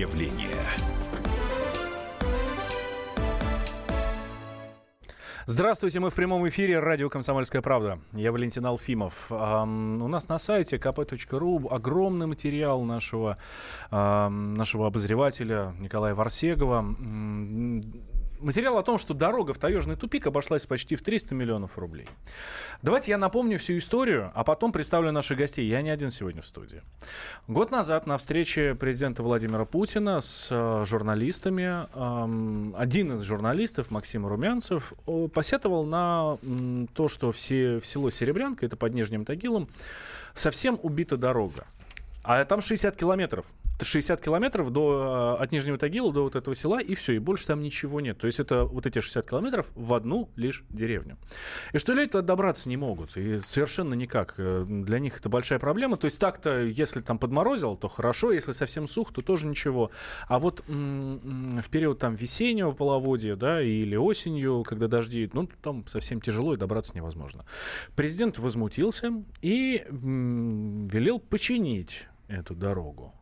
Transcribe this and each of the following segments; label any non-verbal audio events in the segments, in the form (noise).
явление. Здравствуйте, мы в прямом эфире радио «Комсомольская правда». Я Валентин Алфимов. Эм, у нас на сайте kp.ru огромный материал нашего, эм, нашего обозревателя Николая Варсегова материал о том, что дорога в таежный тупик обошлась почти в 300 миллионов рублей. Давайте я напомню всю историю, а потом представлю наших гостей. Я не один сегодня в студии. Год назад на встрече президента Владимира Путина с э, журналистами э, один из журналистов, Максим Румянцев, посетовал на то, что все, в село Серебрянка, это под Нижним Тагилом, совсем убита дорога. А там 60 километров. 60 километров до, э, от Нижнего Тагила до вот этого села, и все, и больше там ничего нет. То есть это вот эти 60 километров в одну лишь деревню. И что люди туда добраться не могут, и совершенно никак. Э, для них это большая проблема. То есть так-то, если там подморозил, то хорошо, если совсем сух, то тоже ничего. А вот в период там весеннего половодья, да, или осенью, когда дожди, ну, там совсем тяжело и добраться невозможно. Президент возмутился и велел починить эту дорогу.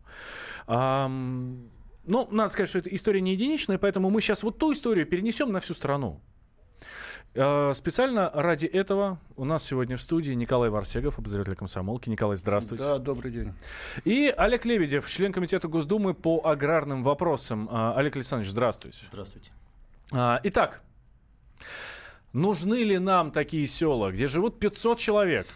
А, ну, надо сказать, что эта история не единичная, поэтому мы сейчас вот ту историю перенесем на всю страну. А, специально ради этого у нас сегодня в студии Николай Варсегов, обозреватель комсомолки. Николай, здравствуйте. Да, добрый день. И Олег Лебедев, член Комитета Госдумы по аграрным вопросам. А, Олег Александрович, здравствуйте. Здравствуйте. А, итак, нужны ли нам такие села, где живут 500 человек?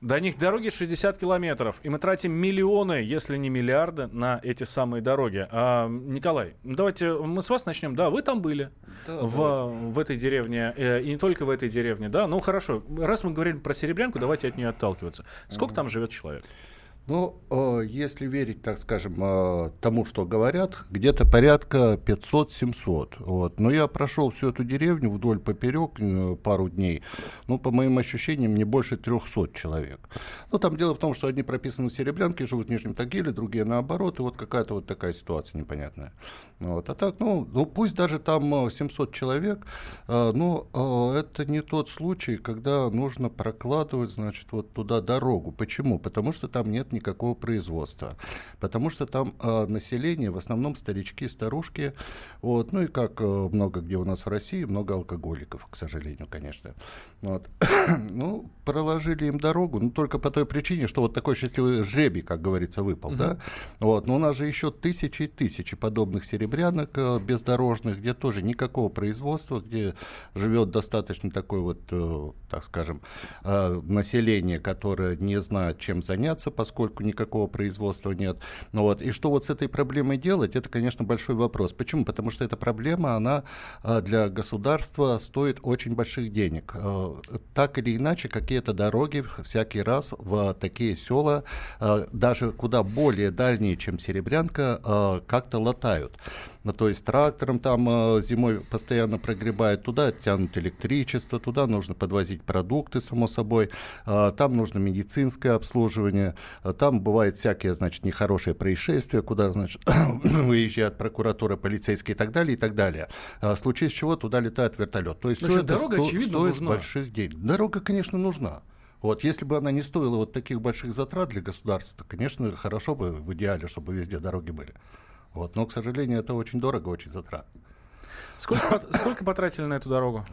До них дороги 60 километров, и мы тратим миллионы, если не миллиарды, на эти самые дороги. А, Николай, давайте мы с вас начнем. Да, вы там были да, в, в этой деревне, э, и не только в этой деревне, да? Ну хорошо, раз мы говорили про Серебрянку, давайте от нее отталкиваться. Сколько там живет человек? Ну, э, если верить, так скажем, э, тому, что говорят, где-то порядка 500-700. Вот. Но я прошел всю эту деревню вдоль поперек э, пару дней. Ну, по моим ощущениям, не больше 300 человек. Ну, там дело в том, что одни прописаны в Серебрянке, живут в Нижнем Тагиле, другие наоборот. И вот какая-то вот такая ситуация непонятная. Вот. А так, ну, ну, пусть даже там 700 человек, но это не тот случай, когда нужно прокладывать, значит, вот туда дорогу. Почему? Потому что там нет никакого производства. Потому что там э, население, в основном старички, старушки, вот, ну и как э, много где у нас в России, много алкоголиков, к сожалению, конечно. Вот. (coughs) ну, проложили им дорогу, ну, только по той причине, что вот такой счастливый жребий, как говорится, выпал, uh-huh. да. Вот. Но у нас же еще тысячи и тысячи подобных серебрянок э, бездорожных, где тоже никакого производства, где живет достаточно такой вот, э, так скажем, э, население, которое не знает, чем заняться, поскольку поскольку никакого производства нет. Ну, вот. И что вот с этой проблемой делать, это, конечно, большой вопрос. Почему? Потому что эта проблема, она а, для государства стоит очень больших денег. А, так или иначе, какие-то дороги всякий раз в такие села, а, даже куда более дальние, чем Серебрянка, как-то латают. Ну, то есть трактором там э, зимой постоянно прогребают, туда тянут электричество, туда нужно подвозить продукты, само собой, э, там нужно медицинское обслуживание, э, там бывают всякие, значит, нехорошие происшествия, куда, значит, (coughs) выезжает прокуратура, полицейские и так далее, и так далее. В случае с чего туда летает вертолет. То есть Значит, все дорога, это сто, очевидно, стоит нужна. больших денег. Дорога, конечно, нужна. Вот, если бы она не стоила вот таких больших затрат для государства, то, конечно, хорошо бы в идеале, чтобы везде дороги были. Вот, но, к сожалению, это очень дорого, очень затратно. Сколько, сколько потратили на эту дорогу?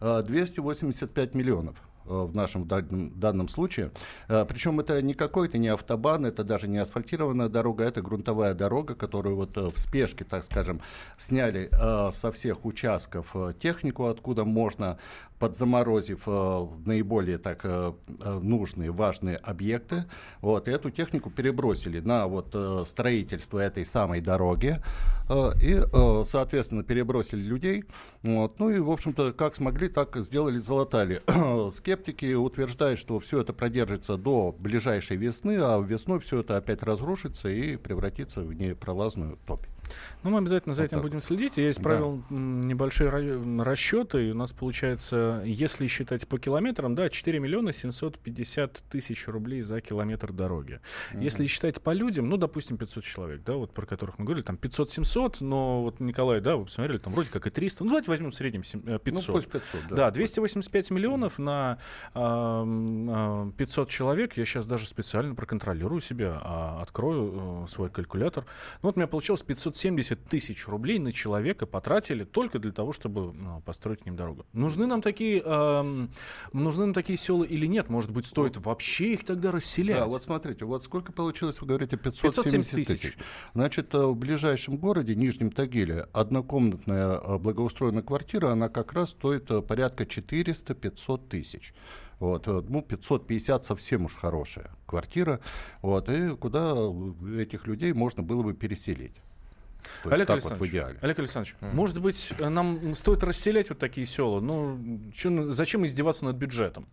285 миллионов. Э, в нашем данном, данном случае. Э, Причем это не какой-то не автобан, это даже не асфальтированная дорога, это грунтовая дорога, которую вот э, в спешке, так скажем, сняли со всех участков технику, откуда можно, подзаморозив наиболее так нужные, важные объекты, вот, и эту технику перебросили на вот строительство этой самой дороги и, соответственно, перебросили людей, вот, ну и, в общем-то, как смогли, так сделали, залатали. (clears throat) Скептики утверждают, что все это продержится до ближайшей весны, а весной все это опять разрушится и превратится в непролазную топь. Ну, мы обязательно за вот этим так. будем следить. Я исправил да. небольшие расчеты. И у нас получается, если считать по километрам, да, 4 миллиона 750 тысяч рублей за километр дороги. Угу. Если считать по людям, ну, допустим, 500 человек, да, вот про которых мы говорили, там 500-700, но вот Николай, да, вы посмотрели, там вроде как и 300. Ну, давайте возьмем в среднем 500. Э, ну, пусть 500, да. Да, 285 миллионов на э, 500 человек. Я сейчас даже специально проконтролирую себя, а, открою э, свой калькулятор. Ну, вот у меня получилось 570 70 тысяч рублей на человека потратили только для того, чтобы ну, построить к ним дорогу. Нужны нам такие, э, нужны нам такие села или нет? Может быть, стоит вообще их тогда расселять? Да, вот смотрите, вот сколько получилось, вы говорите, 570 тысяч. тысяч. Значит, э, в ближайшем городе, Нижнем Тагиле, однокомнатная э, благоустроенная квартира, она как раз стоит э, порядка 400-500 тысяч. Вот, ну, 550 совсем уж хорошая квартира. Вот, и куда этих людей можно было бы переселить. То Олег, Александрович, вот в идеале. Олег Александрович, mm. может быть, нам стоит расселять вот такие села? Ну, чё, зачем издеваться над бюджетом?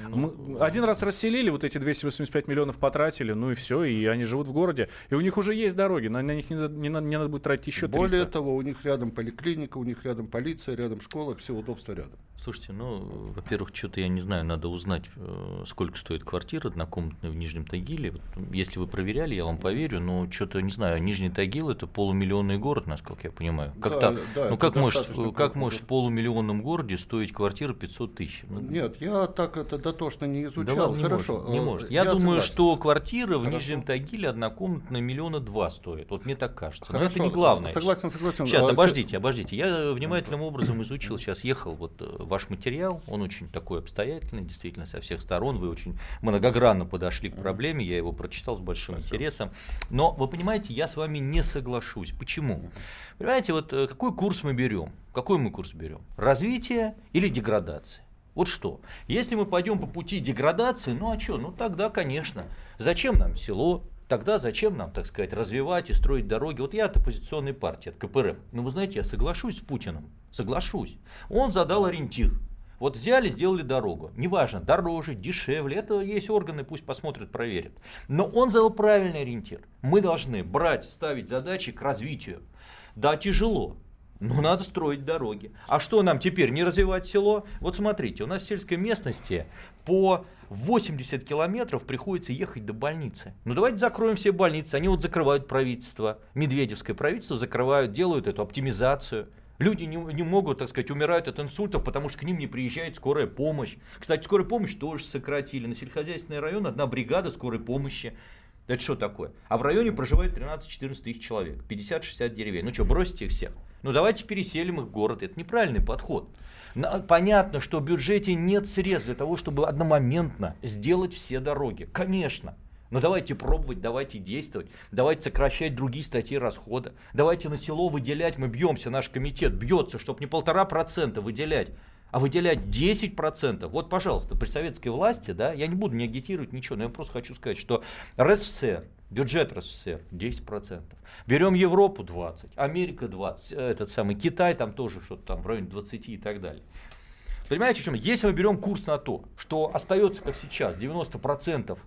Ну, Мы один раз расселили, вот эти 285 миллионов потратили, ну и все, и они живут в городе. И у них уже есть дороги, на, на них не, не, не надо будет тратить еще 300. Более того, у них рядом поликлиника, у них рядом полиция, рядом школа, все удобства рядом. Слушайте, ну, во-первых, что-то я не знаю, надо узнать, э, сколько стоит квартира однокомнатная в Нижнем Тагиле. Если вы проверяли, я вам поверю, но что-то не знаю, Нижний Тагил это полумиллионный город, насколько я понимаю. Как да, там? Да, ну как может, как может в полумиллионном городе стоить квартира 500 тысяч? Ну, Нет, я так это дотошно не изучал. Да Хорошо. Может, не может. Я, я думаю, согласен. что квартира в Хорошо. Нижнем Тагиле однокомнатная миллиона два стоит. Вот мне так кажется. Хорошо. Но это не главное. Согласен, согласен. Сейчас, а, обождите, обождите. Я внимательным (clears throat) образом изучил, сейчас ехал, вот э, ваш материал, он очень такой обстоятельный, действительно, со всех сторон. Вы очень многогранно подошли к проблеме, я его прочитал с большим Спасибо. интересом. Но вы понимаете, я с вами не соглашусь. Почему? Понимаете, вот э, какой курс мы берем? Какой мы курс берем? Развитие или деградация? Вот что, если мы пойдем по пути деградации, ну а что, ну тогда, конечно, зачем нам село, тогда зачем нам, так сказать, развивать и строить дороги? Вот я от оппозиционной партии, от КПРФ. Ну вы знаете, я соглашусь с Путиным, соглашусь. Он задал ориентир. Вот взяли, сделали дорогу. Неважно, дороже, дешевле, это есть органы, пусть посмотрят, проверят. Но он задал правильный ориентир. Мы должны брать, ставить задачи к развитию. Да, тяжело, ну, надо строить дороги. А что нам теперь, не развивать село? Вот смотрите, у нас в сельской местности по 80 километров приходится ехать до больницы. Ну, давайте закроем все больницы. Они вот закрывают правительство. Медведевское правительство закрывают, делают эту оптимизацию. Люди не, не могут, так сказать, умирают от инсультов, потому что к ним не приезжает скорая помощь. Кстати, скорая помощь тоже сократили. На сельскохозяйственный район одна бригада скорой помощи. Это что такое? А в районе проживает 13-14 тысяч человек, 50-60 деревень. Ну что, бросите их всех? Ну давайте переселим их в город. Это неправильный подход. Понятно, что в бюджете нет средств для того, чтобы одномоментно сделать все дороги. Конечно. Но давайте пробовать, давайте действовать, давайте сокращать другие статьи расхода, давайте на село выделять, мы бьемся, наш комитет бьется, чтобы не полтора процента выделять, а выделять 10%. Вот, пожалуйста, при советской власти, да, я не буду не агитировать ничего, но я просто хочу сказать, что РСФСР, бюджет РСФСР 10%. Берем Европу 20, Америка 20, этот самый Китай там тоже что-то там в районе 20 и так далее. Понимаете, в чем? Если мы берем курс на то, что остается как сейчас, 90%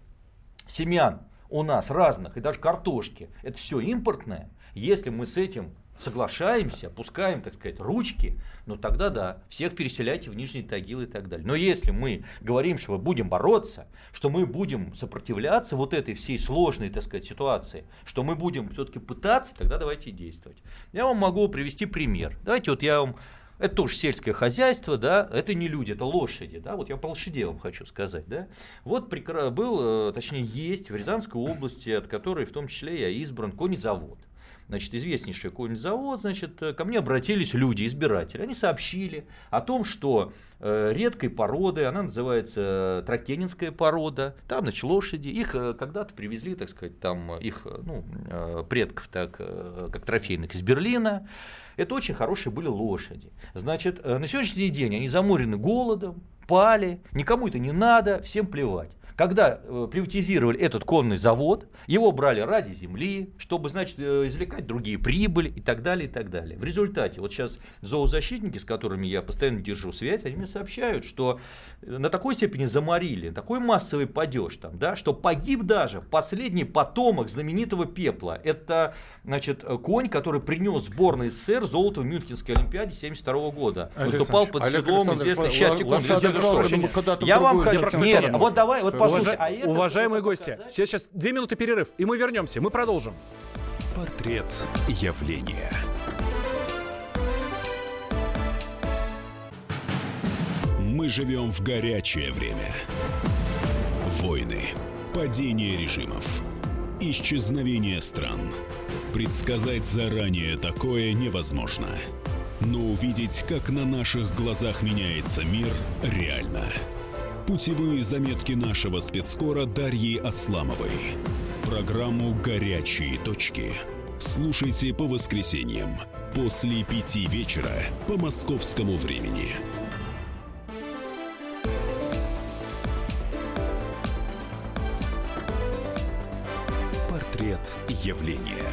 семян у нас разных, и даже картошки, это все импортное, если мы с этим соглашаемся, опускаем, так сказать, ручки, ну тогда да, всех переселяйте в Нижний Тагил и так далее. Но если мы говорим, что мы будем бороться, что мы будем сопротивляться вот этой всей сложной, так сказать, ситуации, что мы будем все-таки пытаться, тогда давайте действовать. Я вам могу привести пример. Давайте вот я вам это тоже сельское хозяйство, да, это не люди, это лошади, да, вот я по лошадей вам хочу сказать, да. Вот был, э, точнее есть в Рязанской области, от которой в том числе я избран конезавод значит, известнейший конезавод, значит, э, ко мне обратились люди, избиратели. Они сообщили о том, что э, редкой породы, она называется э, тракенинская порода, там, значит, лошади, их когда-то привезли, так сказать, там, их, ну, предков, так, как трофейных из Берлина. Это очень хорошие были лошади. Значит, на сегодняшний день они заморены голодом, пали, никому это не надо, всем плевать. Когда э, приватизировали этот конный завод, его брали ради земли, чтобы, значит, э, извлекать другие прибыли и так далее, и так далее. В результате, вот сейчас зоозащитники, с которыми я постоянно держу связь, они мне сообщают, что на такой степени заморили, такой массовый падеж там, да, что погиб даже последний потомок знаменитого пепла. Это, значит, конь, который принес сборной СССР золото в Мюнхенской Олимпиаде 72 года. Выступал под седлом известный в Я вам нет, вот давай, вот послушай, Уважа- а это Уважаемые гости, показать- сейчас, сейчас две минуты перерыв, и мы вернемся, мы продолжим. Портрет явления. Мы живем в горячее время. Войны, падение режимов, исчезновение стран. Предсказать заранее такое невозможно. Но увидеть, как на наших глазах меняется мир, реально. Путевые заметки нашего спецкора Дарьи Асламовой. Программу «Горячие точки». Слушайте по воскресеньям после пяти вечера по московскому времени. Портрет явления.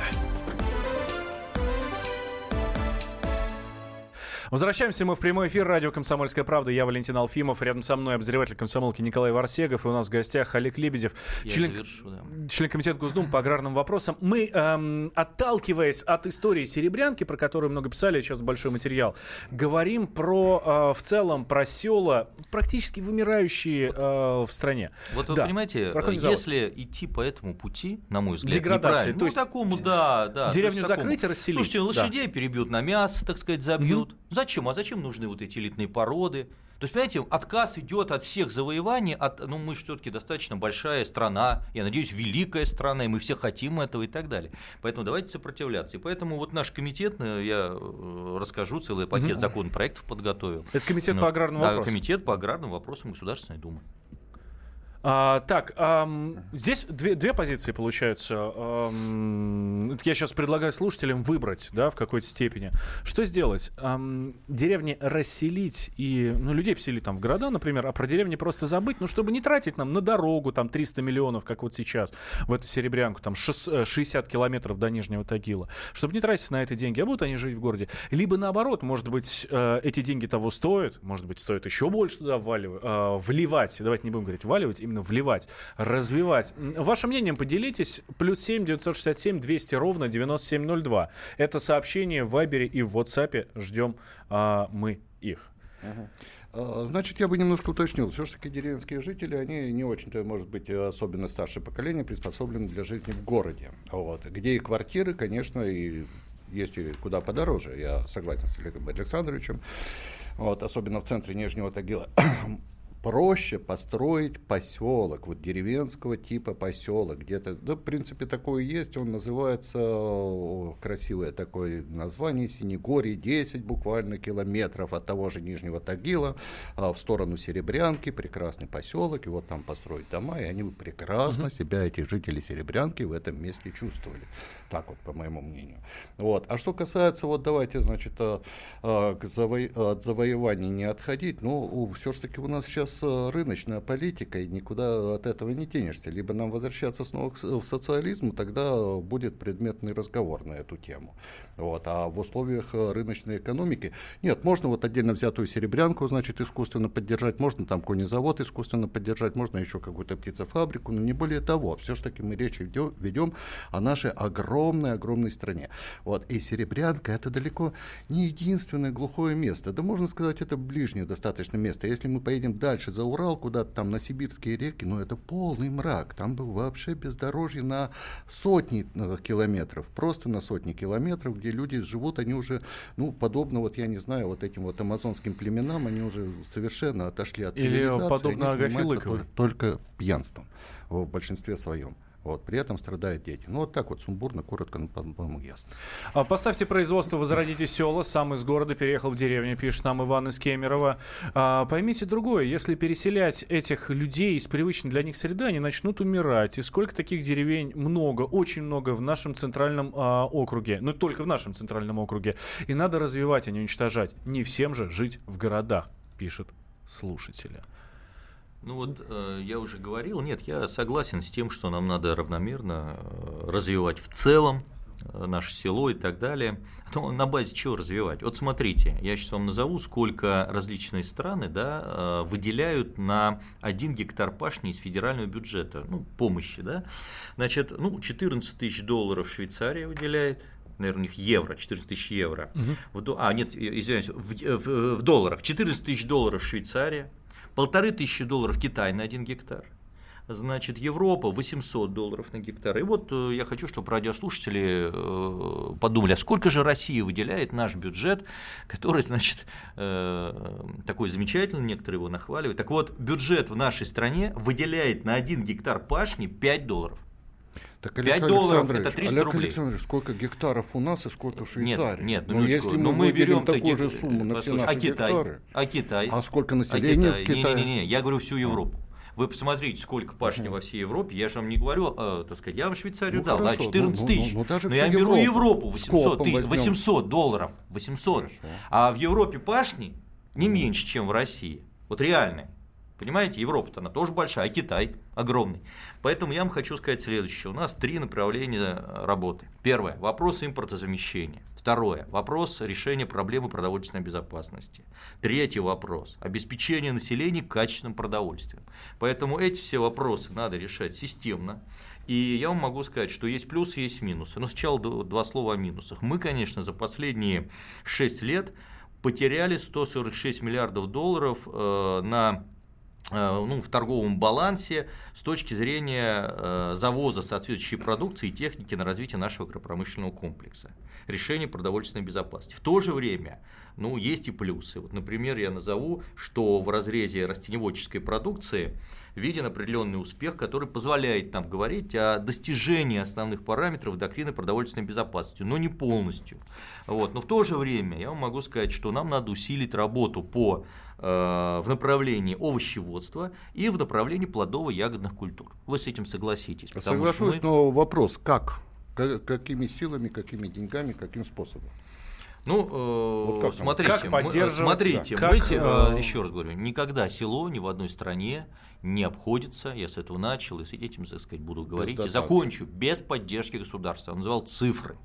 Возвращаемся мы в прямой эфир радио «Комсомольская правда». Я Валентин Алфимов. Рядом со мной обозреватель комсомолки Николай Варсегов. И у нас в гостях Олег Лебедев, Я член, завершу, да. член комитета Госдумы по аграрным вопросам. Мы, эм, отталкиваясь от истории Серебрянки, про которую много писали, сейчас большой материал, говорим про, э, в целом, про села, практически вымирающие э, в стране. Вот вы Да, понимаете, если идти по этому пути, на мой взгляд, Деградации, неправильно, то ну, есть такому, да, да. деревню закрыть и расселить, Слушайте, да. лошадей перебьют на мясо, так сказать, забьют. Зачем? А зачем нужны вот эти элитные породы? То есть, понимаете, отказ идет от всех завоеваний, от, ну, мы все-таки достаточно большая страна, я надеюсь, великая страна, и мы все хотим этого и так далее. Поэтому давайте сопротивляться. И поэтому вот наш комитет, э, я э, расскажу, целый пакет законопроектов подготовил. Это комитет Ну, по аграрным да, вопросам. комитет по аграрным вопросам Государственной Думы. А, так, ам, здесь две, две позиции получаются. Ам, я сейчас предлагаю слушателям выбрать, да, в какой-то степени. Что сделать? Ам, деревни расселить и, ну, людей поселить там в города, например, а про деревни просто забыть, ну, чтобы не тратить нам на дорогу там 300 миллионов, как вот сейчас, в эту Серебрянку, там шес- э, 60 километров до Нижнего Тагила, чтобы не тратить на это деньги, а будут они жить в городе. Либо наоборот, может быть, э, эти деньги того стоят, может быть, стоит еще больше туда вваливать, э, вливать, давайте не будем говорить вваливать, именно вливать, развивать. Вашим мнением поделитесь. Плюс 7 967 200 ровно 9702. Это сообщение в Вайбере и в WhatsApp. Ждем а, мы их. А, Значит, я бы немножко уточнил. Все-таки деревенские жители, они не очень-то, может быть, особенно старшее поколение, приспособлены для жизни в городе. Вот. Где и квартиры, конечно, и есть и куда подороже. Я согласен с Олегом Александровичем. Вот, особенно в центре Нижнего Тагила. Проще построить поселок, вот деревенского типа поселок, где-то, да, в принципе, такое есть, он называется, красивое такое название, Синегорье, 10 буквально километров от того же Нижнего Тагила а, в сторону Серебрянки, прекрасный поселок, и вот там построить дома, и они бы прекрасно себя, эти жители Серебрянки, в этом месте чувствовали. Так вот, по моему мнению. Вот. А что касается, вот давайте, значит, а, а, к заво- от завоеваний не отходить, ну, все-таки у нас сейчас рыночная политика, и никуда от этого не тянешься. Либо нам возвращаться снова в социализм, тогда будет предметный разговор на эту тему. Вот. А в условиях а, рыночной экономики, нет, можно вот отдельно взятую серебрянку, значит, искусственно поддержать, можно там конезавод искусственно поддержать, можно еще какую-то птицефабрику, но не более того. Все-таки мы речь ведем, ведем о нашей огромной-огромной стране. Вот. И Серебрянка это далеко не единственное глухое место. Да можно сказать, это ближнее достаточно место. Если мы поедем дальше за Урал, куда-то там на сибирские реки, ну это полный мрак. Там был вообще бездорожье на сотни э, километров, просто на сотни километров, где люди живут, они уже, ну, подобно, вот я не знаю, вот этим вот амазонским племенам, они уже совершенно отошли от Или цивилизации. подобно они занимаются Агафье Лыковой. тол- только пьянством в большинстве своем. Вот, при этом страдают дети. Ну, вот так вот сумбурно, коротко, ну, по- по-моему, ясно. А, Поставьте производство, возродите села. Сам из города переехал в деревню, пишет нам Иван из Кемерово. А, поймите другое. Если переселять этих людей из привычной для них среды, они начнут умирать. И сколько таких деревень? Много, очень много в нашем центральном а, округе. Ну, только в нашем центральном округе. И надо развивать, а не уничтожать. Не всем же жить в городах, пишет слушателя. Ну вот э, я уже говорил, нет, я согласен с тем, что нам надо равномерно э, развивать в целом э, наше село и так далее. Но на базе чего развивать? Вот смотрите, я сейчас вам назову, сколько различные страны да, э, выделяют на один гектар пашни из федерального бюджета, ну, помощи. Да? Значит, ну, 14 тысяч долларов Швейцария выделяет, наверное, у них евро, 14 тысяч евро. Угу. В, а, нет, извиняюсь, в, в, в долларах. 14 тысяч долларов Швейцария, полторы тысячи долларов Китай на один гектар. Значит, Европа 800 долларов на гектар. И вот э, я хочу, чтобы радиослушатели э, подумали, а сколько же Россия выделяет наш бюджет, который, значит, э, такой замечательный, некоторые его нахваливают. Так вот, бюджет в нашей стране выделяет на один гектар пашни 5 долларов. Так, 5 долларов это 300 Олег рублей. Александрович, сколько гектаров у нас и сколько в Швейцарии? Нет, нет, ну, если но мы, мы берем такую же сумму на все наши а Китай, гектары, а Китай, а сколько населения а Китай? в Китае? Не-не-не, я говорю всю Европу. Вы посмотрите, сколько пашни uh-huh. во всей Европе. Я же вам не говорю, э, так сказать, я вам Швейцарию ну, дал, хорошо, да, 14 ну, тысяч. Ну, ну, даже но я беру Европу 800, ты, 800 долларов. 800. Хорошо. А в Европе пашни не меньше, чем в России. Вот реальные. Понимаете, Европа-то она тоже большая, а Китай огромный. Поэтому я вам хочу сказать следующее. У нас три направления работы. Первое – вопрос импортозамещения. Второе – вопрос решения проблемы продовольственной безопасности. Третий вопрос – обеспечение населения качественным продовольствием. Поэтому эти все вопросы надо решать системно. И я вам могу сказать, что есть плюсы, есть минусы. Но сначала два слова о минусах. Мы, конечно, за последние 6 лет потеряли 146 миллиардов долларов э, на Э, ну, в торговом балансе с точки зрения э, завоза соответствующей продукции и техники на развитие нашего агропромышленного комплекса, решение продовольственной безопасности. В то же время ну, есть и плюсы. Вот, например, я назову, что в разрезе растеневодческой продукции виден определенный успех, который позволяет нам говорить о достижении основных параметров доктрины продовольственной безопасности, но не полностью. Вот. Но в то же время я вам могу сказать, что нам надо усилить работу по Э, в направлении овощеводства и в направлении плодово-ягодных культур. Вы с этим согласитесь? Соглашусь, мы... но вопрос как? Какими силами, какими деньгами, каким способом? Ну, э, вот как смотрите, как мы, смотрите, как, мы, э, еще раз говорю, никогда село ни в одной стране не обходится, я с этого начал и с этим, так сказать, буду говорить, и закончу, без поддержки государства. Он называл цифры.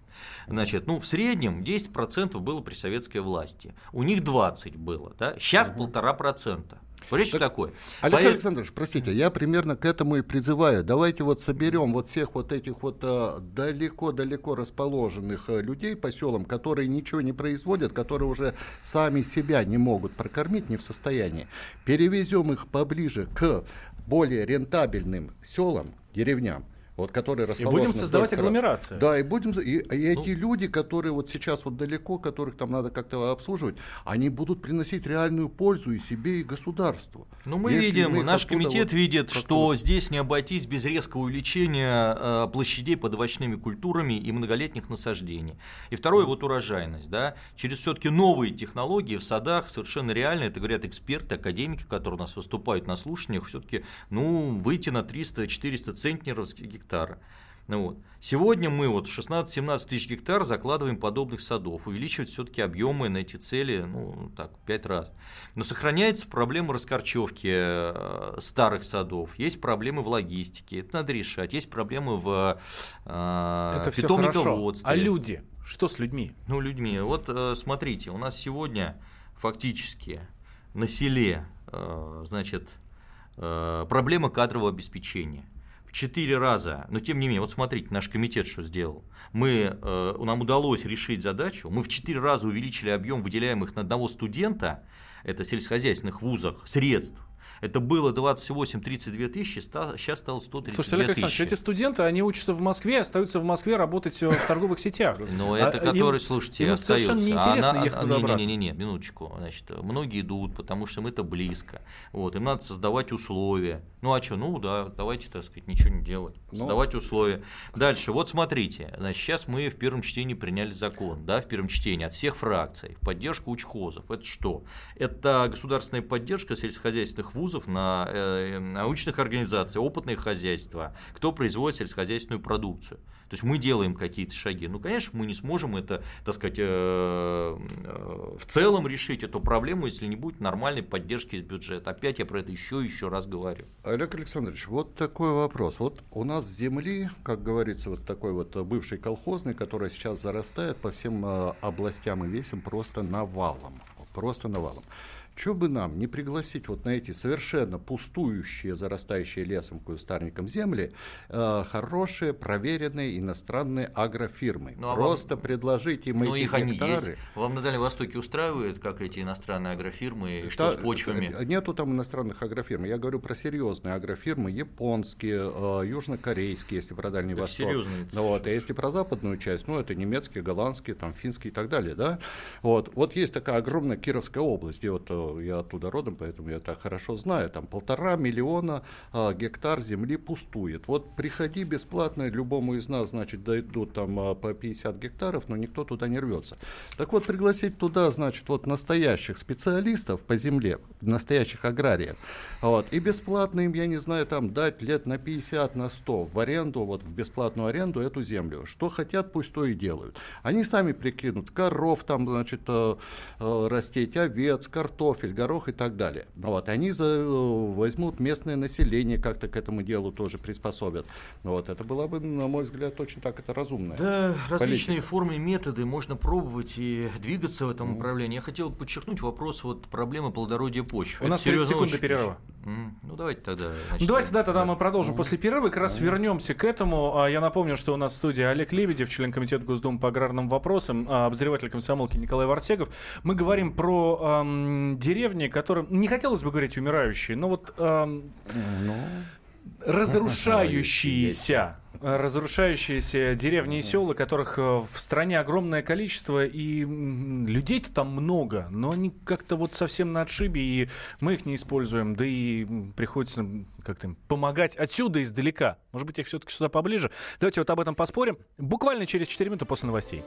Значит, ну, в среднем 10% было при советской власти, у них 20 было, да? сейчас полтора процента. Смотрите, что такое. Олег По... Александрович, простите, я примерно к этому и призываю. Давайте вот соберем вот всех вот этих вот э, далеко-далеко расположенных э, людей по селам, которые ничего не производят, которые уже сами себя не могут прокормить, не в состоянии. Перевезем их поближе к более рентабельным селам, деревням, вот, которые расположены... И будем создавать агломерацию. Да, и будем... И, и эти ну, люди, которые вот сейчас вот далеко, которых там надо как-то обслуживать, они будут приносить реальную пользу и себе, и государству. Ну, мы видим, мы наш комитет вот, видит, что здесь не обойтись без резкого увеличения э, площадей под овощными культурами и многолетних насаждений. И второе, вот урожайность. Да? Через все-таки новые технологии в садах совершенно реально, это говорят эксперты, академики, которые у нас выступают на слушаниях, все-таки ну, выйти на 300-400 центнеров гектара. Ну вот. Сегодня мы вот 16-17 тысяч гектар закладываем подобных садов, увеличивать все-таки объемы на эти цели, ну так, 5 раз. Но сохраняется проблема раскорчевки э, старых садов, есть проблемы в логистике, это надо решать, есть проблемы в э, это питомниководстве. А люди? Что с людьми? Ну, людьми. Вот э, смотрите, у нас сегодня фактически на селе, э, значит, э, проблема кадрового обеспечения четыре раза, но тем не менее, вот смотрите, наш комитет что сделал. Мы, э, нам удалось решить задачу, мы в четыре раза увеличили объем выделяемых на одного студента, это сельскохозяйственных вузах, средств это было 28-32 тысячи, сейчас стало 132 Слушайте, Олег Александрович, эти студенты, они учатся в Москве, остаются в Москве работать в торговых сетях. (laughs) Ну, это а, которые, слушайте, им совершенно неинтересно ехать туда Не-не-не, минуточку. Значит, многие идут, потому что им это близко. Вот, им надо создавать условия. Ну, а что, ну, да, давайте, так сказать, ничего не делать. Ну. Создавать условия. Дальше, вот смотрите, значит, сейчас мы в первом чтении приняли закон, да, в первом чтении от всех фракций в поддержку учхозов. Это что? Это государственная поддержка сельскохозяйственных вузов вузов, на э, научных организаций, опытные хозяйства, кто производит сельскохозяйственную продукцию. То есть мы делаем какие-то шаги. Ну, конечно, мы не сможем это, так сказать, э, э, в целом решить эту проблему, если не будет нормальной поддержки из бюджета. Опять я про это еще и еще раз говорю. Олег Александрович, вот такой вопрос. Вот у нас земли, как говорится, вот такой вот бывший колхозный, который сейчас зарастает по всем областям и весям просто навалом. Просто навалом. Что бы нам не пригласить вот на эти совершенно пустующие, зарастающие лесом, кустарником земли, э, хорошие, проверенные иностранные агрофирмы. Ну, а Просто вам... предложить им ну, эти их гектары. Они есть. Вам на Дальнем Востоке устраивает, как эти иностранные агрофирмы, что с почвами? Э, нету там иностранных агрофирм. Я говорю про серьезные агрофирмы, японские, э, южнокорейские, если про Дальний так Восток. Серьезные. Ну, вот, а если про западную часть, ну, это немецкие, голландские, там, финские и так далее, да? Вот, вот есть такая огромная Кировская область, где вот я оттуда родом, поэтому я так хорошо знаю, там полтора миллиона а, гектар земли пустует. Вот приходи бесплатно, любому из нас, значит, дойдут там а, по 50 гектаров, но никто туда не рвется. Так вот, пригласить туда, значит, вот настоящих специалистов по земле, настоящих аграриев, вот, и бесплатно им, я не знаю, там дать лет на 50, на 100 в аренду, вот в бесплатную аренду эту землю. Что хотят, пусть то и делают. Они сами прикинут коров, там, значит, э, э, растить овец, картофель, картофель, горох и так далее. Ну вот, они за, э, возьмут местное население, как-то к этому делу тоже приспособят. Ну вот, это было бы, на мой взгляд, очень так это разумно. Да, различные формы, методы можно пробовать и двигаться в этом mm. направлении. Я хотел подчеркнуть вопрос вот проблемы плодородия почвы. У нас 30 секунд до перерыва. Mm. Ну давайте тогда. Значит, ну, давайте да, тогда да. мы продолжим mm. после перерыва. Как раз mm. вернемся к этому. А, я напомню, что у нас в студии Олег Лебедев, член комитета Госдумы по аграрным вопросам, а, обозреватель комсомолки Николай Варсегов. Мы говорим про эм, деревни, которым не хотелось бы говорить умирающие, но вот эм, ну, разрушающиеся разрушающиеся деревни и села, которых э, в стране огромное количество, и людей-то там много, но они как-то вот совсем на отшибе, и мы их не используем, да и приходится как-то им помогать отсюда, издалека. Может быть, их все-таки сюда поближе. Давайте вот об этом поспорим. Буквально через 4 минуты после новостей.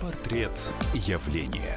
Портрет явления.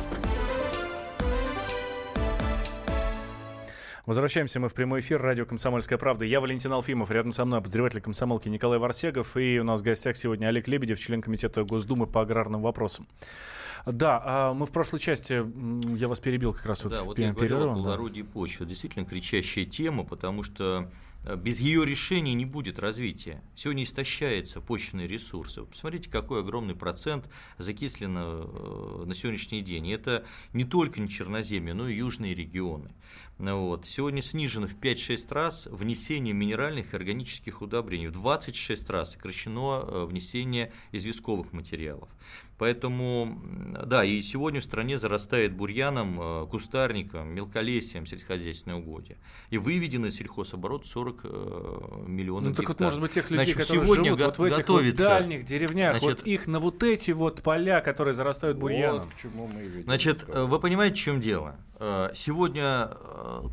Возвращаемся мы в прямой эфир. Радио «Комсомольская правда». Я Валентин Алфимов. Рядом со мной обозреватель комсомолки Николай Варсегов. И у нас в гостях сегодня Олег Лебедев, член комитета Госдумы по аграрным вопросам. Да, а мы в прошлой части, я вас перебил как раз да, вот, вот я говорил о плодородии да. почвы. Действительно кричащая тема, потому что э, без ее решения не будет развития. Сегодня истощаются почвенные ресурсы. Посмотрите, какой огромный процент закислено э, на сегодняшний день. И это не только не черноземье, но и южные регионы. Вот. Сегодня снижено в 5-6 раз внесение минеральных и органических удобрений. В 26 раз сокращено э, внесение известковых материалов. Поэтому, да, и сегодня в стране зарастает бурьяном, э, кустарником, мелколесием сельскохозяйственное угодья. И выведено сельхозоборот 40 э, миллионов ну, так гектар. вот, может быть, тех людей, Значит, которые сегодня живут вот в этих вот дальних деревнях, Значит, вот их на вот эти вот поля, которые зарастают бурьяном. Вот к чему мы видим. Значит, вы понимаете, в чем дело? Сегодня,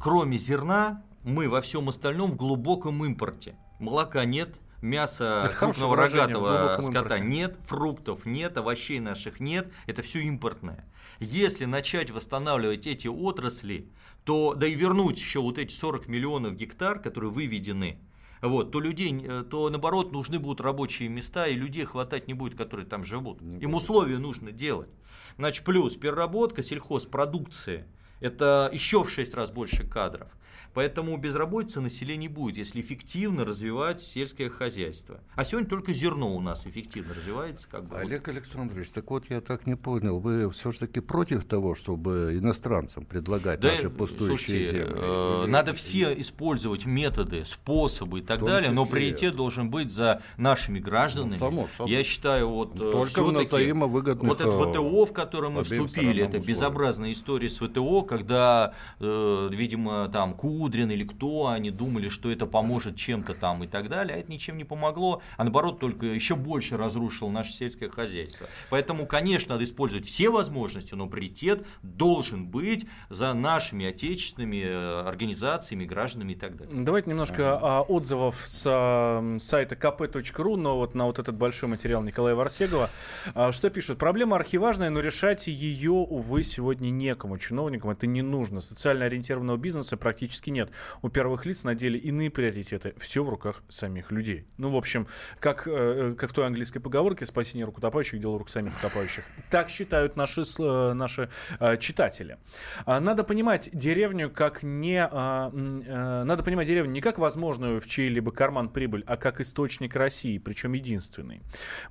кроме зерна, мы во всем остальном в глубоком импорте. Молока нет, мяса это крупного рогатого скота импорте. нет, фруктов нет, овощей наших нет, это все импортное. Если начать восстанавливать эти отрасли, то, да и вернуть еще вот эти 40 миллионов гектар, которые выведены, вот, то людей, э, то наоборот нужны будут рабочие места, и людей хватать не будет, которые там живут. Не Им условия нужно делать. Значит, плюс переработка сельхозпродукции – это еще в 6 раз больше кадров. Поэтому безработицы населения будет, если эффективно развивать сельское хозяйство. А сегодня только зерно у нас эффективно развивается. Как бы. Олег Александрович, так вот я так не понял, вы все-таки против того, чтобы иностранцам предлагать да, наши пустующие слушайте, земли? Э, надо все использовать методы, способы и так далее, но приоритет должен быть за нашими гражданами. Ну, само собой. Я считаю, вот э, Только на взаимовыгодных Вот это э, ВТО, в котором мы вступили, это безобразная история с ВТО, когда, э, видимо, там Кудрин или кто, они думали, что это поможет чем-то там и так далее, а это ничем не помогло, а наоборот только еще больше разрушило наше сельское хозяйство. Поэтому, конечно, надо использовать все возможности, но приоритет должен быть за нашими отечественными э, организациями, гражданами и так далее. Давайте немножко а, отзывов с сайта kp.ru, но вот на вот этот большой материал Николая Варсегова. А, что пишут? Проблема архиважная, но решать ее, увы, сегодня некому. Чиновникам это не нужно. Социально ориентированного бизнеса практически нет. У первых лиц на деле иные приоритеты. Все в руках самих людей. Ну, в общем, как, э, как в той английской поговорке «спасение рук утопающих, дело рук самих утопающих». Так считают наши, э, наши э, читатели. А, надо понимать деревню как не... А, надо понимать деревню не как возможную в чей-либо карман прибыль, а как источник России, причем единственный.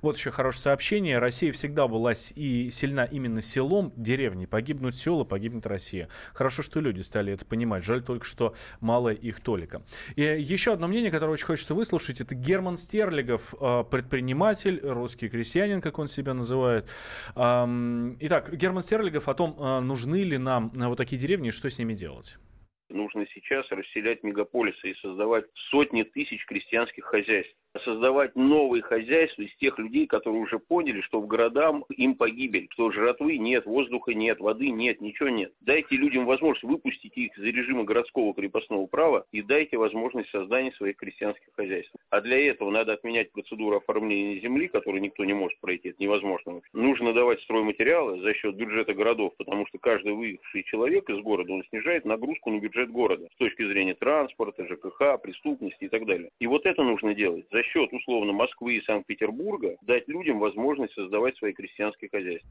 Вот еще хорошее сообщение. Россия всегда была и сильна именно селом, деревней. Погибнут села, погибнет Россия. Хорошо, что люди стали это понимать. Жаль только, что мало их толика. И еще одно мнение, которое очень хочется выслушать, это Герман Стерлигов, а, предприниматель, русский крестьянин, как он себя называет. Итак, Герман Стерлигов о том, а, нужны ли нам вот такие деревни и что с ними делать. Нужно сейчас расселять мегаполисы и создавать сотни тысяч крестьянских хозяйств создавать новые хозяйства из тех людей, которые уже поняли, что в городам им погибель, что жратвы нет, воздуха нет, воды нет, ничего нет. Дайте людям возможность выпустить их из режима городского крепостного права и дайте возможность создания своих крестьянских хозяйств. А для этого надо отменять процедуру оформления земли, которую никто не может пройти, это невозможно. Нужно давать стройматериалы за счет бюджета городов, потому что каждый выехавший человек из города, он снижает нагрузку на бюджет города с точки зрения транспорта, ЖКХ, преступности и так далее. И вот это нужно делать за счет, условно, Москвы и Санкт-Петербурга дать людям возможность создавать свои крестьянские хозяйства.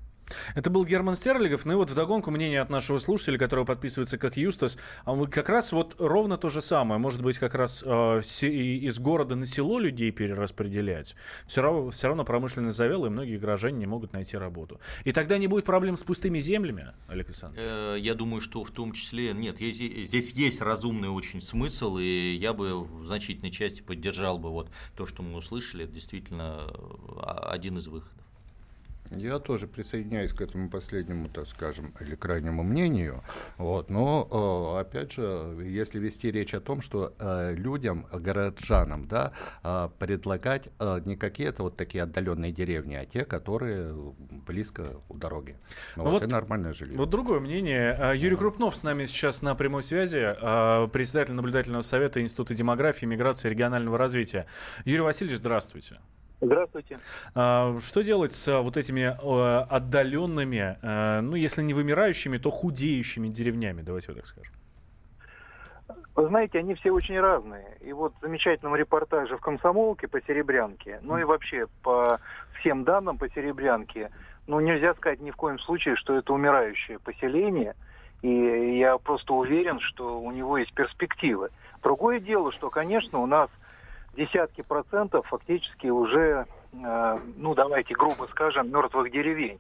Это был Герман Стерлигов. Ну и вот вдогонку мнение от нашего слушателя, который подписывается как Юстас. А мы как раз вот ровно то же самое. Может быть, как раз э, из города на село людей перераспределять. Все равно, все равно промышленность завела, и многие горожане не могут найти работу. И тогда не будет проблем с пустыми землями, Олег Александрович? Э, я думаю, что в том числе... Нет, здесь есть разумный очень смысл, и я бы в значительной части поддержал бы вот то, что мы услышали, это действительно а, один из выходов. Я тоже присоединяюсь к этому последнему, так скажем, или крайнему мнению. Вот. Но, э, опять же, если вести речь о том, что э, людям, горожанам, да, э, предлагать не какие-то вот такие отдаленные деревни, а те, которые близко у дороги. Ну, вот, вот это нормальное жилье. Вот другое мнение. Юрий Крупнов с нами сейчас на прямой связи, председатель наблюдательного совета Института демографии, миграции и регионального развития. Юрий Васильевич, здравствуйте. Здравствуйте. А, что делать с а, вот этими э, отдаленными, э, ну, если не вымирающими, то худеющими деревнями, давайте вот так скажем? Вы знаете, они все очень разные. И вот в замечательном репортаже в «Комсомолке» по Серебрянке, ну и вообще по всем данным по Серебрянке, ну нельзя сказать ни в коем случае, что это умирающее поселение. И я просто уверен, что у него есть перспективы. Другое дело, что, конечно, у нас – десятки процентов фактически уже, э, ну давайте грубо скажем, мертвых деревень.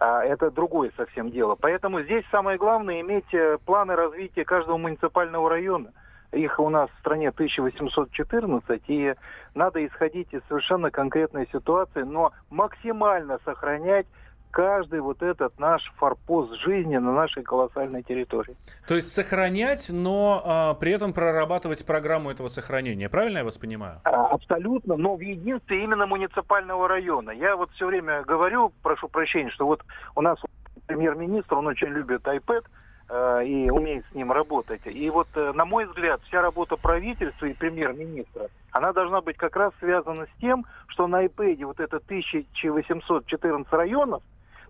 А это другое совсем дело. Поэтому здесь самое главное иметь э, планы развития каждого муниципального района. Их у нас в стране 1814, и надо исходить из совершенно конкретной ситуации, но максимально сохранять каждый вот этот наш форпост жизни на нашей колоссальной территории. То есть сохранять, но а, при этом прорабатывать программу этого сохранения. Правильно я вас понимаю? А, абсолютно, но в единстве именно муниципального района. Я вот все время говорю, прошу прощения, что вот у нас премьер-министр, он очень любит iPad, э, и умеет с ним работать. И вот, э, на мой взгляд, вся работа правительства и премьер-министра, она должна быть как раз связана с тем, что на iPad вот это 1814 районов,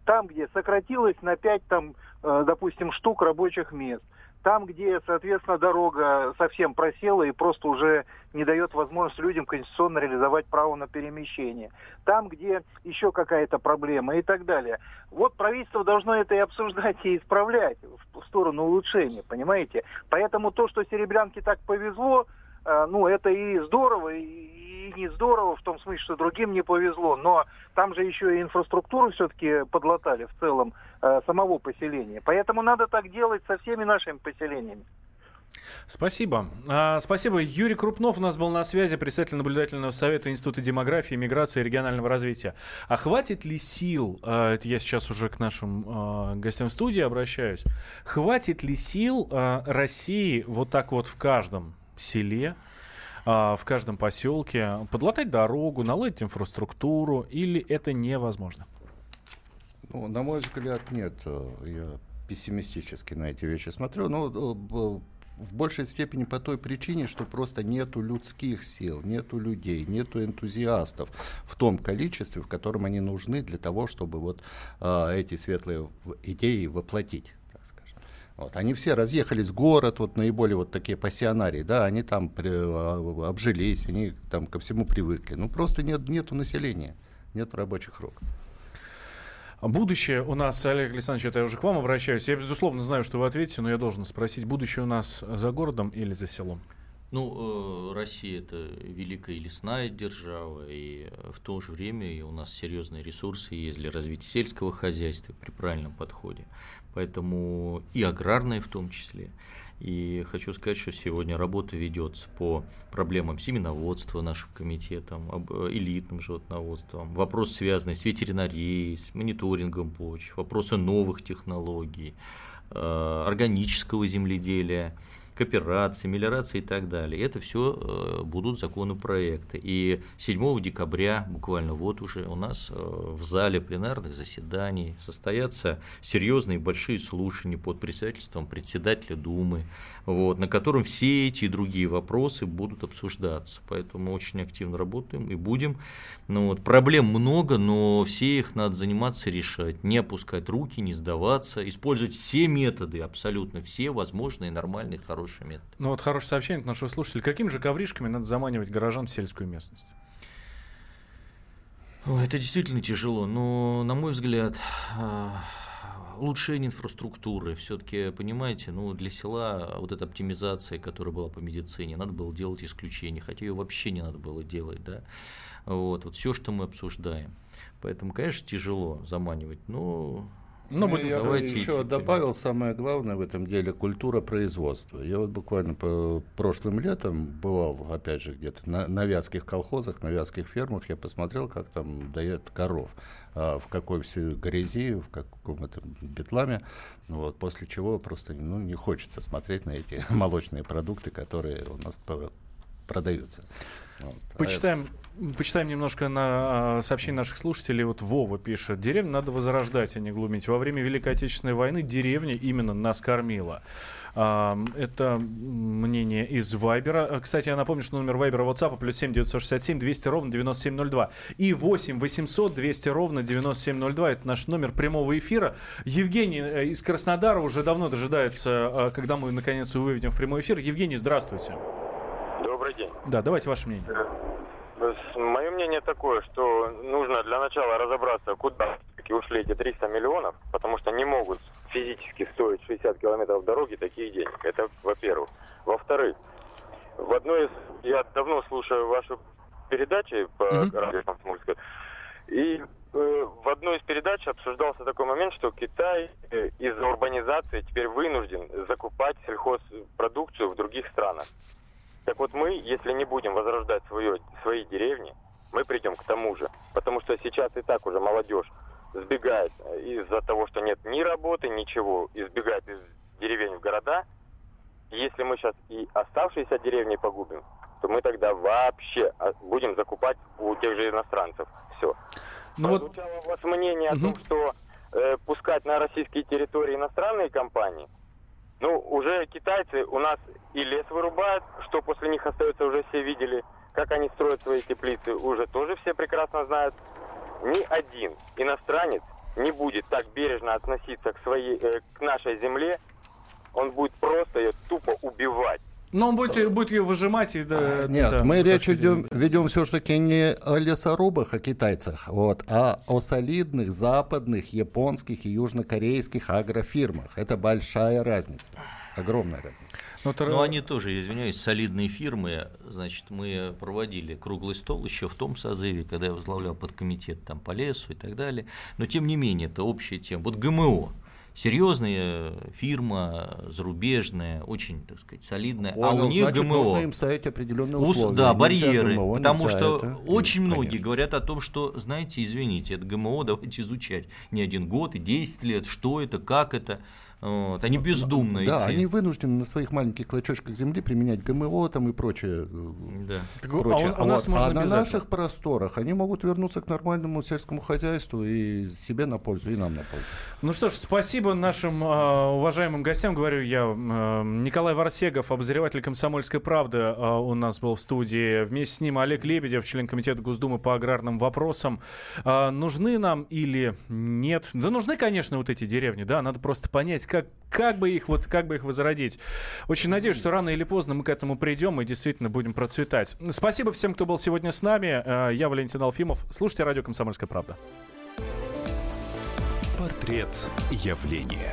там, где сократилось на 5, там, э, допустим, штук рабочих мест, Там, где, соответственно, дорога совсем просела и просто уже не дает возможность людям конституционно реализовать право на перемещение. Там, где еще какая-то проблема и так далее. Вот правительство должно это и обсуждать, и исправлять в сторону улучшения, понимаете? Поэтому то, что Серебрянке так повезло, э, ну, это и здорово, и не здорово в том смысле, что другим не повезло, но там же еще и инфраструктуру все-таки подлатали в целом э, самого поселения. Поэтому надо так делать со всеми нашими поселениями. Спасибо. А, спасибо. Юрий Крупнов у нас был на связи, председатель наблюдательного совета Института демографии, миграции и регионального развития. А хватит ли сил, а, это я сейчас уже к нашим а, гостям в студии обращаюсь, хватит ли сил а, России вот так вот в каждом селе, а, в каждом поселке подлатать дорогу, наладить инфраструктуру, или это невозможно? Ну, на мой взгляд, нет. Я пессимистически на эти вещи смотрю. Но в большей степени по той причине, что просто нету людских сил, нету людей, нету энтузиастов в том количестве, в котором они нужны для того, чтобы вот э, эти светлые идеи воплотить. Вот. Они все разъехались в город, вот наиболее вот такие пассионарии, да, они там при, а, обжились, они там ко всему привыкли. Ну просто нет, нету населения, нет рабочих рук. Будущее у нас, Олег Александрович, это я уже к вам обращаюсь. Я, безусловно, знаю, что вы ответите, но я должен спросить, будущее у нас за городом или за селом? Ну, э, Россия это великая лесная держава, и в то же время и у нас серьезные ресурсы есть для развития сельского хозяйства при правильном подходе. Поэтому и аграрное в том числе. И хочу сказать, что сегодня работа ведется по проблемам семеноводства нашим комитетом, э, элитным животноводством, вопрос, связанный с ветеринарией, с мониторингом почв, вопросы новых технологий, э, органического земледелия – кооперации, мелиорации и так далее. Это все э, будут законопроекты. И 7 декабря, буквально вот уже, у нас э, в зале пленарных заседаний состоятся серьезные большие слушания под председательством председателя Думы, вот, на котором все эти и другие вопросы будут обсуждаться. Поэтому очень активно работаем и будем. Ну, вот, проблем много, но все их надо заниматься решать. Не опускать руки, не сдаваться, использовать все методы, абсолютно все возможные, нормальные, хорошие методы. Ну вот хорошее сообщение от нашего слушателя. Какими же ковришками надо заманивать горожан в сельскую местность? Это действительно тяжело, но, на мой взгляд, а, улучшение инфраструктуры. Все-таки, понимаете, ну, для села вот эта оптимизация, которая была по медицине, надо было делать исключение, хотя ее вообще не надо было делать, да. Вот, вот все, что мы обсуждаем. Поэтому, конечно, тяжело заманивать, но ну, ну я бы еще добавил самое главное в этом деле культура производства. Я вот буквально по прошлым летом бывал, опять же, где-то на, на вятских колхозах, на вятских фермах. Я посмотрел, как там дает коров, а, в какой все грязи, в каком этом бетламе. Вот, после чего просто ну, не хочется смотреть на эти (laughs) молочные продукты, которые у нас продаются. Вот. Почитаем, почитаем немножко на а, сообщение наших слушателей. Вот Вова пишет. Деревню надо возрождать, а не глумить. Во время Великой Отечественной войны деревня именно нас кормила. Это мнение из Вайбера. Кстати, я напомню, что номер Вайбера WhatsApp плюс 7 967 200 ровно 9702 и 8 800 200 ровно 9702. Это наш номер прямого эфира. Евгений э, из Краснодара уже давно дожидается, а, когда мы наконец выведем в прямой эфир. Евгений, здравствуйте. Добрый день. Да, давайте ваше мнение. Мое мнение такое, что нужно для начала разобраться, куда ушли эти 300 миллионов, потому что не могут физически стоить 60 километров дороги таких денег. Это во-первых. Во-вторых, в одной из... Я давно слушаю вашу передачи по mm-hmm. радио Комсомольской, и э, в одной из передач обсуждался такой момент, что Китай э, из-за урбанизации теперь вынужден закупать сельхозпродукцию в других странах. Так вот мы, если не будем возрождать свое, свои деревни, мы придем к тому же. Потому что сейчас и так уже молодежь сбегает из-за того, что нет ни работы, ничего, избегает из деревень в города. Если мы сейчас и оставшиеся деревни погубим, то мы тогда вообще а, будем закупать у тех же иностранцев. Все. Ну Прозвучало вот... у вас мнение угу. о том, что э, пускать на российские территории иностранные компании – ну, уже китайцы у нас и лес вырубают, что после них остается, уже все видели. Как они строят свои теплицы, уже тоже все прекрасно знают. Ни один иностранец не будет так бережно относиться к, своей, э, к нашей земле, он будет просто ее тупо убивать. Но он будет, будет ее выжимать и да, Нет, да, мы речь сказать, ведем, все-таки не о лесорубах, о китайцах, вот, а о солидных западных, японских и южнокорейских агрофирмах. Это большая разница. Огромная разница. Ну, Но они тоже, извиняюсь, солидные фирмы. Значит, мы проводили круглый стол еще в том созыве, когда я возглавлял подкомитет там, по лесу и так далее. Но тем не менее, это общая тема. Вот ГМО серьезная фирма, зарубежная, очень, так сказать, солидная. Понял, а у них значит, ГМО. Нужно им ставить определенные условия. Да, барьеры. ГМО, потому что это. очень И, многие конечно. говорят о том, что, знаете, извините, это ГМО давайте изучать не один год и 10 лет, что это, как это. Вот. Они бездумно Да, эти- они вынуждены на своих маленьких клочочках земли применять ГМО там и прочее. Да. Так, а прочее. у- у нас Вот. можно а на наших этого. просторах они могут вернуться к нормальному сельскому хозяйству и себе на пользу, и нам на пользу. Ну что ж, спасибо нашим э, уважаемым гостям. Говорю я, э, Николай Варсегов, обозреватель «Комсомольской правды» э, у нас был в студии. Вместе с ним Олег Лебедев, член комитета Госдумы по аграрным вопросам. Э, нужны нам или нет? Да нужны, конечно, вот эти деревни, да, надо просто понять, как, как, бы, их, вот, как бы их возродить. Очень надеюсь, что рано или поздно мы к этому придем и действительно будем процветать. Спасибо всем, кто был сегодня с нами. Э, я Валентин Алфимов. Слушайте радио «Комсомольская правда». Портрет явления.